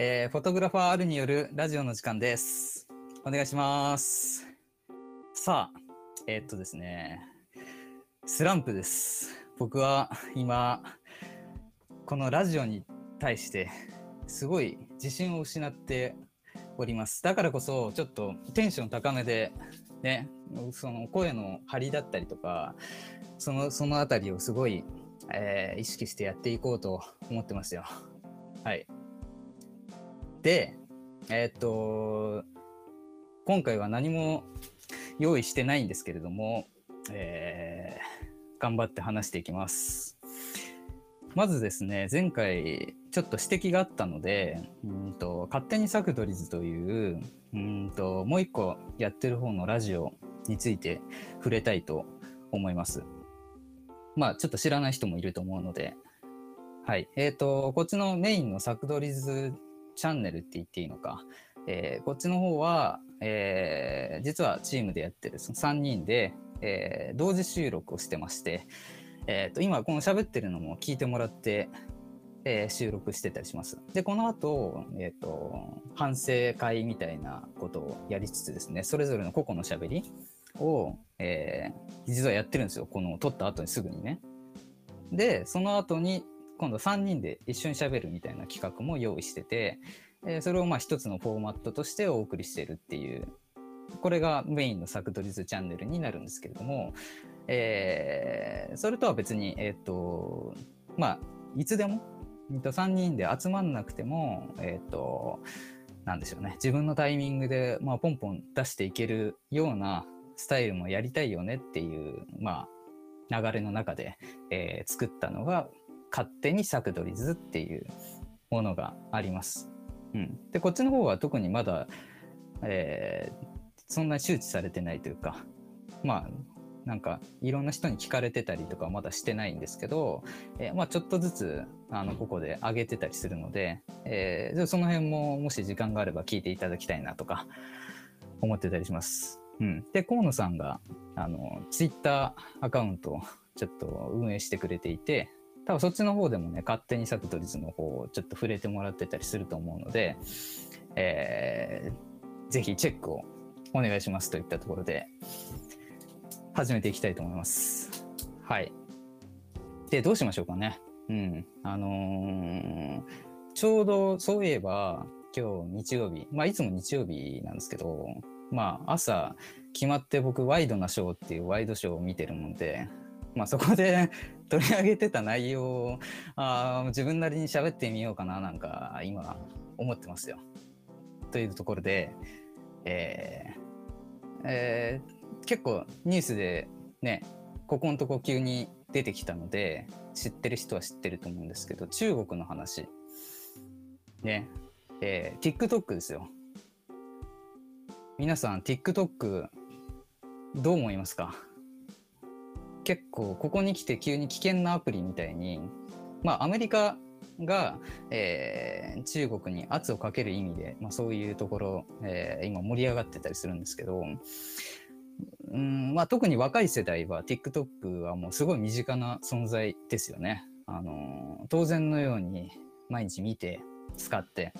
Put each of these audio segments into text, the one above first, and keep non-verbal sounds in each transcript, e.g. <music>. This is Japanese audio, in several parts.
えー、フォトグラファー R によるラジオの時間です。お願いします。さあ、えーっとですね、スランプです。僕は今、このラジオに対して、すごい自信を失っております。だからこそ、ちょっとテンション高めで、ね、その声の張りだったりとか、その、そのあたりをすごい、えー意識してやっていこうと思ってますよ。はい。で、えーっと、今回は何も用意してないんですけれども、えー頑張って話していきます。まずですね、前回ちょっと指摘があったので、うんと勝手にサクドリズという、うんともう一個やってる方のラジオについて触れたいと思います。まあ、ちょっと知らない人もいると思うので、はい。えっ、と、こっちのメインのサクドリズチャンネルって言っていいのか、えーこっちの方は、えー実はチームでやってるその3人で、えー同時収録をしてまして、えーと今この喋ってるのも聞いてもらって、えー収録してたりします。で、この後、えっ、と、反省会みたいなことをやりつつですね、それぞれの個々の喋りを、えー実はやってるんですよ。この撮った後にすぐにね。で、その後に、今度3人で一緒に喋るみたいな企画も用意してて、えーそれをまあ一つのフォーマットとしてお送りしてるっていう、これがメインのサクドリズチャンネルになるんですけれども、えーそれとは別に、えっ、と、まあ、いつでも、うんと3人で集まんなくても、えっ、と、なんでしょうね、自分のタイミングで、まあ、ポンポン出していけるようなスタイルもやりたいよねっていう、まあ、流れの中で、えー作ったのが、勝手にサクドリズっていうものがあります。うん。で、こっちの方は特にまだ、えーそんな周知されてないというか、まあ、なんか、いろんな人に聞かれてたりとかはまだしてないんですけど、えーまあ、ちょっとずつ、あの、ここで上げてたりするので、えーじゃあその辺も、もし時間があれば聞いていただきたいなとか、思ってたりします。うん。で、河野さんが、あの、ツイッターアカウントをちょっと運営してくれていて、多分そっちの方でもね、勝手にサクトリズの方をちょっと触れてもらってたりすると思うので、えーぜひチェックをお願いしますといったところで、始めていきたいと思います。はい。で、どうしましょうかね。うん。あのーちょうどそういえば、今日日曜日、まあいつも日曜日なんですけど、まあ朝決まって僕ワイドなショーっていうワイドショーを見てるもんで、まあそこで <laughs> 取り上げてた内容をあ自分なりに喋ってみようかななんか今思ってますよ。というところで、えーえー結構ニュースでね、ここのとこ急に出てきたので、知ってる人は知ってると思うんですけど、中国の話。ね、えー TikTok ですよ。皆さん TikTok どう思いますか？結構ここに来て急に危険なアプリみたいに、まあアメリカが、えー中国に圧をかける意味で、まあ、そういうところ、えー今盛り上がってたりするんですけど、うんまあ、特に若い世代は TikTok はもうすごい身近な存在ですよね。あの当然のように毎日見て使って、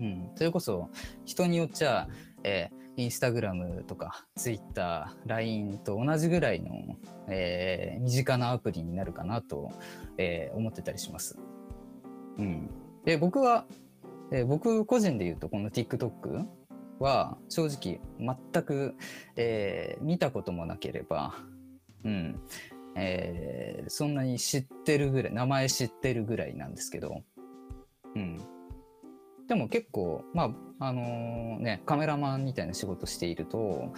うん、それこそ人によっちゃ、えーインスタグラムとかツイッター、LINE と同じぐらいの、えー身近なアプリになるかなと、えー思ってたりします。うん、で僕は、えー僕個人で言うとこの TikTok は正直全く、えー見たこともなければ、うん。えーそんなに知ってるぐらい名前知ってるぐらいなんですけど、うん、でも結構まああのーねカメラマンみたいな仕事していると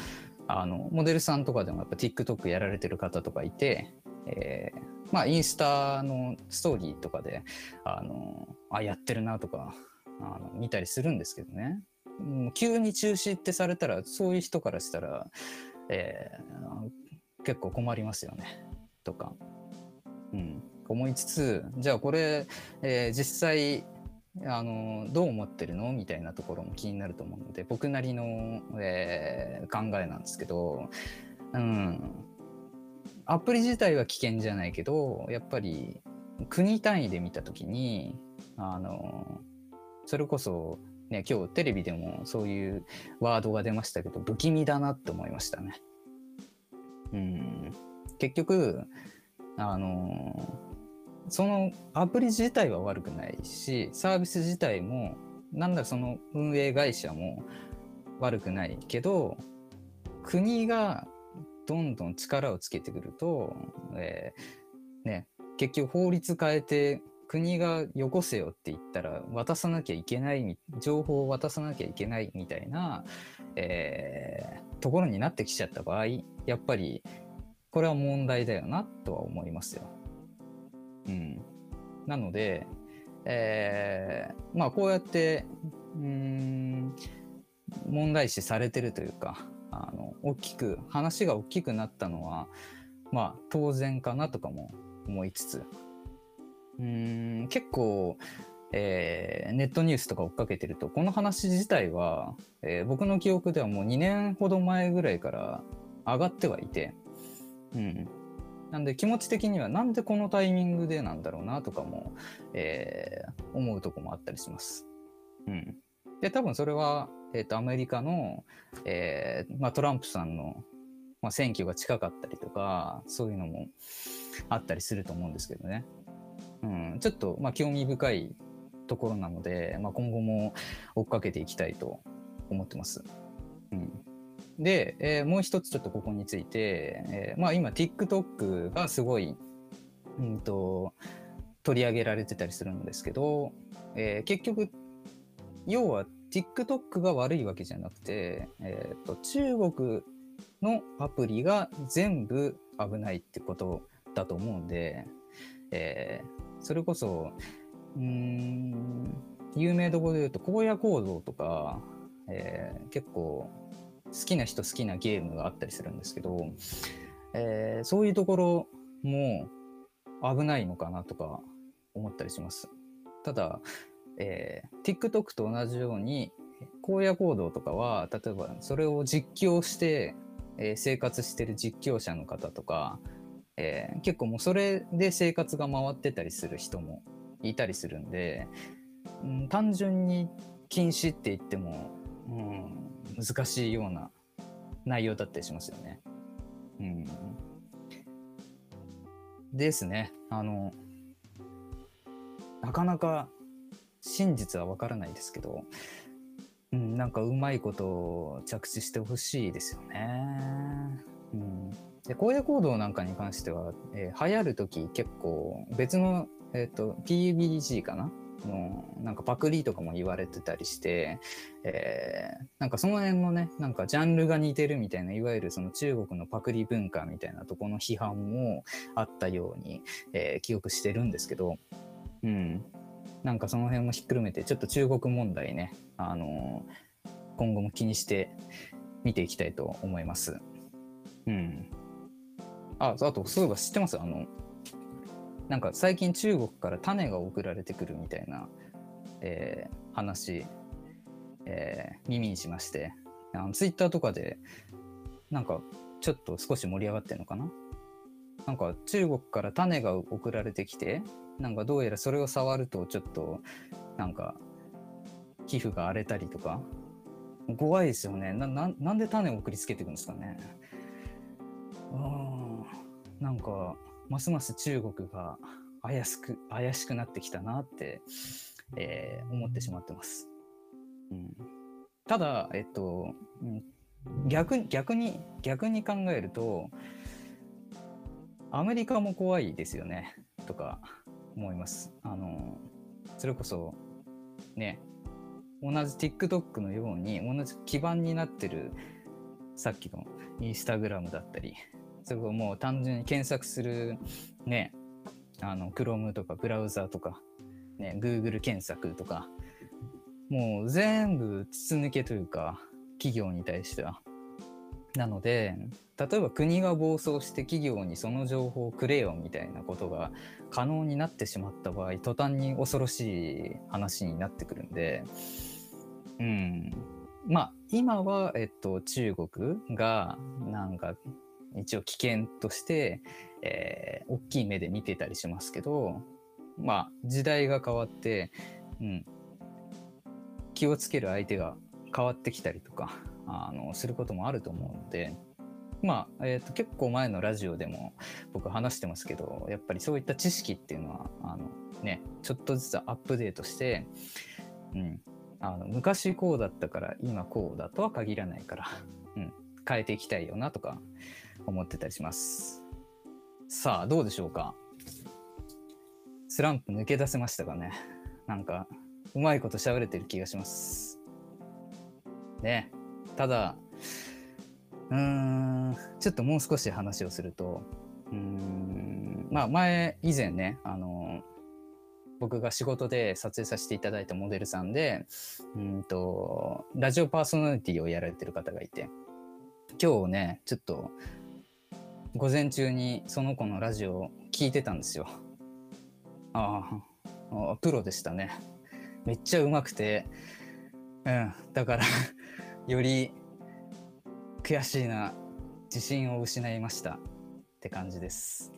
あのモデルさんとかでもやっぱ TikTok やられてる方とかいて、えーまあインスタのストーリーとかであのあやってるなとかあの見たりするんですけどね。もう急に中止ってされたらそういう人からしたら、えー結構困りますよね。とか、うん、思いつつじゃあこれ、えー実際あのどう思ってるの？みたいなところも気になると思うので僕なりの、えー考えなんですけど、うん、アプリ自体は危険じゃないけどやっぱり国単位で見た時にあのそれこそ、ね、今日テレビでもそういうワードが出ましたけど、不気味だなって思いましたね。うん。結局、あのそのアプリ自体は悪くないし、サービス自体も、なんだその運営会社も悪くないけど、国がどんどん力をつけてくると、えー、ね、結局法律変えて国がよこせよって言ったら渡さなきゃいけない情報を渡さなきゃいけないみたいな、えー、ところになってきちゃった場合やっぱりこれは問題だよなとは思いますよ。うん、なので、えー、まあこうやってうん問題視されてるというかあの大きく話が大きくなったのはまあ当然かなとかも思いつつうん結構、えー、ネットニュースとか追っかけてるとこの話自体は、えー、僕の記憶ではもう2年ほど前ぐらいから上がってはいて、うん、なんで気持ち的にはなんでこのタイミングでなんだろうなとかも、えー、思うとこもあったりします。うん、で多分それは、えーと、アメリカの、えーまあ、トランプさんの、まあ、選挙が近かったりとかそういうのもあったりすると思うんですけどね。うん、ちょっと、まあ、興味深いところなので、まあ、今後も追っかけていきたいと思ってます。うん、で、えー、もう一つちょっとここについて、えー、まあ今 TikTok がすごい、うんと、取り上げられてたりするんですけど、えー、結局、要は TikTok が悪いわけじゃなくて、えーと、中国のアプリが全部危ないってことだと思うんで、えー、それこそ、うん、有名どころで言うと、荒野行動とか、えー、結構好きな人好きなゲームがあったりするんですけど、えー、そういうところも危ないのかなとか思ったりします。ただ、えー、TikTok と同じように荒野行動とかは例えばそれを実況して、えー、生活してる実況者の方とか、えー、結構もうそれで生活が回ってたりする人もいたりするんで、うん、単純に禁止って言っても、うん、難しいような内容だったりしますよね。うん。ですね。あの、なかなか真実はわからないですけど、うん、なんかうまいこと着地してほしいですよね。うん、で荒野行動なんかに関しては、えー、流行る時結構別の、えーと、と PUBG かなのなんかパクリとかも言われてたりして、えー、なんかその辺のねなんかジャンルが似てるみたいないわゆるその中国のパクリ文化みたいなとこの批判もあったように、えー、記憶してるんですけど、うん、なんかその辺もひっくるめてちょっと中国問題ね、あのー、今後も気にして見ていきたいと思います。うん。あ、あと、そういえば知ってます？あの、なんか最近中国から種が送られてくるみたいな、えー、話、えー、耳にしましてあのツイッターとかでなんかちょっと少し盛り上がってるのかな？なんか中国から種が送られてきてなんかどうやらそれを触るとちょっとなんか皮膚が荒れたりとか。怖いですよね。なななんで種を送りつけていくんですかね。うん。なんかますます中国が怪しく怪しくなってきたなって、えー、思ってしまってます。うん、ただ、えっと、逆に逆に逆に考えるとアメリカも怖いですよねとか思います。あのそれこそね同じ TikTok のように同じ基盤になってるさっきのインスタグラムだったりそれもう単純に検索するね、あの、Chrome とかブラウザとか、ね、Google 検索とか、もう全部筒抜けというか、企業に対しては。なので、例えば国が暴走して企業にその情報をくれよみたいなことが可能になってしまった場合、途端に恐ろしい話になってくるんで、うん。まあ、今は、えっと、中国が、なんか、一応危険として、えー、大きい目で見てたりしますけど、まあ、時代が変わって、うん、気をつける相手が変わってきたりとかあのすることもあると思うのでまあ、えーと、結構前のラジオでも僕話してますけどやっぱりそういった知識っていうのはあの、ね、ちょっとずつアップデートして、うん、あの昔こうだったから今こうだとは限らないから、うん、変えていきたいよなとか思ってたりします。さあどうでしょうか？スランプ抜け出せましたかね？なんかうまいこと喋れてる気がします。ねただうーんちょっともう少し話をするとうーんまあ前以前ねあの僕が仕事で撮影させていただいたモデルさんでうんとラジオパーソナリティをやられてる方がいて今日ねちょっと午前中にその子のラジオを聞いてたんですよ。ああプロでしたね。めっちゃうまくて。うんだから <laughs> より悔しいな自信を失いました。って感じです。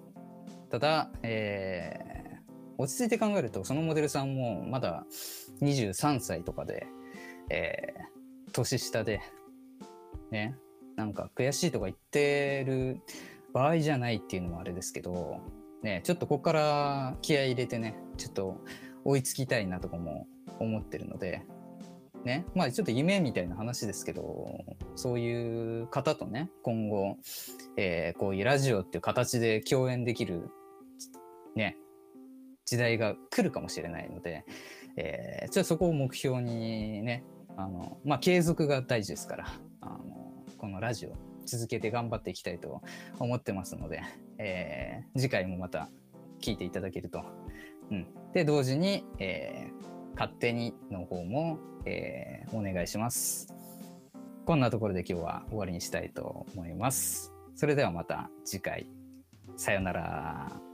ただ、えー、落ち着いて考えるとそのモデルさんもまだ23歳とかで、えー、年下でねなんか悔しいとか言ってる場合じゃないっていうのもあれですけどねちょっとここから気合い入れてねちょっと追いつきたいなとかも思ってるのでね、まあちょっと夢みたいな話ですけど、そういう方とね、今後、えー、こういうラジオっていう形で共演できる、ね、時代が来るかもしれないので、えー、ちょっとそこを目標にね、あの、まあ継続が大事ですから、あの、このラジオ続けて頑張っていきたいと思ってますので、えー、次回もまた聞いていただけると。うん。で、同時に、えー、勝手にの方も、えー、お願いします。こんなところで今日は終わりにしたいと思います。それではまた次回。さようなら。